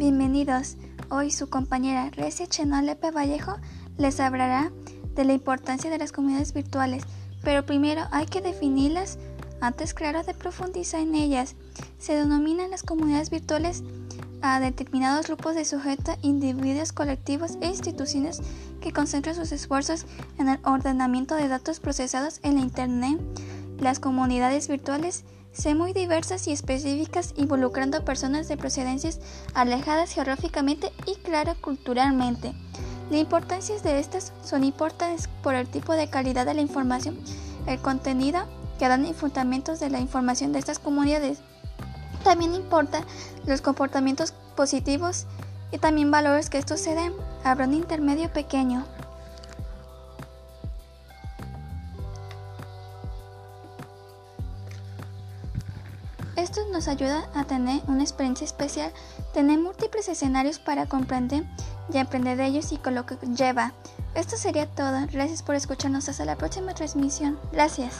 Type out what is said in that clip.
Bienvenidos. Hoy su compañera Recia Chenalepe Vallejo les hablará de la importancia de las comunidades virtuales, pero primero hay que definirlas antes claro de profundizar en ellas. Se denominan las comunidades virtuales a determinados grupos de sujetos, individuos, colectivos e instituciones que concentran sus esfuerzos en el ordenamiento de datos procesados en la Internet. Las comunidades virtuales son muy diversas y específicas, involucrando a personas de procedencias alejadas geográficamente y, claro, culturalmente. La importancia de estas son importantes por el tipo de calidad de la información, el contenido que dan y fundamentos de la información de estas comunidades. También importa los comportamientos positivos y también valores que estos se den. Habrá un intermedio pequeño. Esto nos ayuda a tener una experiencia especial, tener múltiples escenarios para comprender y aprender de ellos y con lo que lleva. Esto sería todo. Gracias por escucharnos. Hasta la próxima transmisión. Gracias.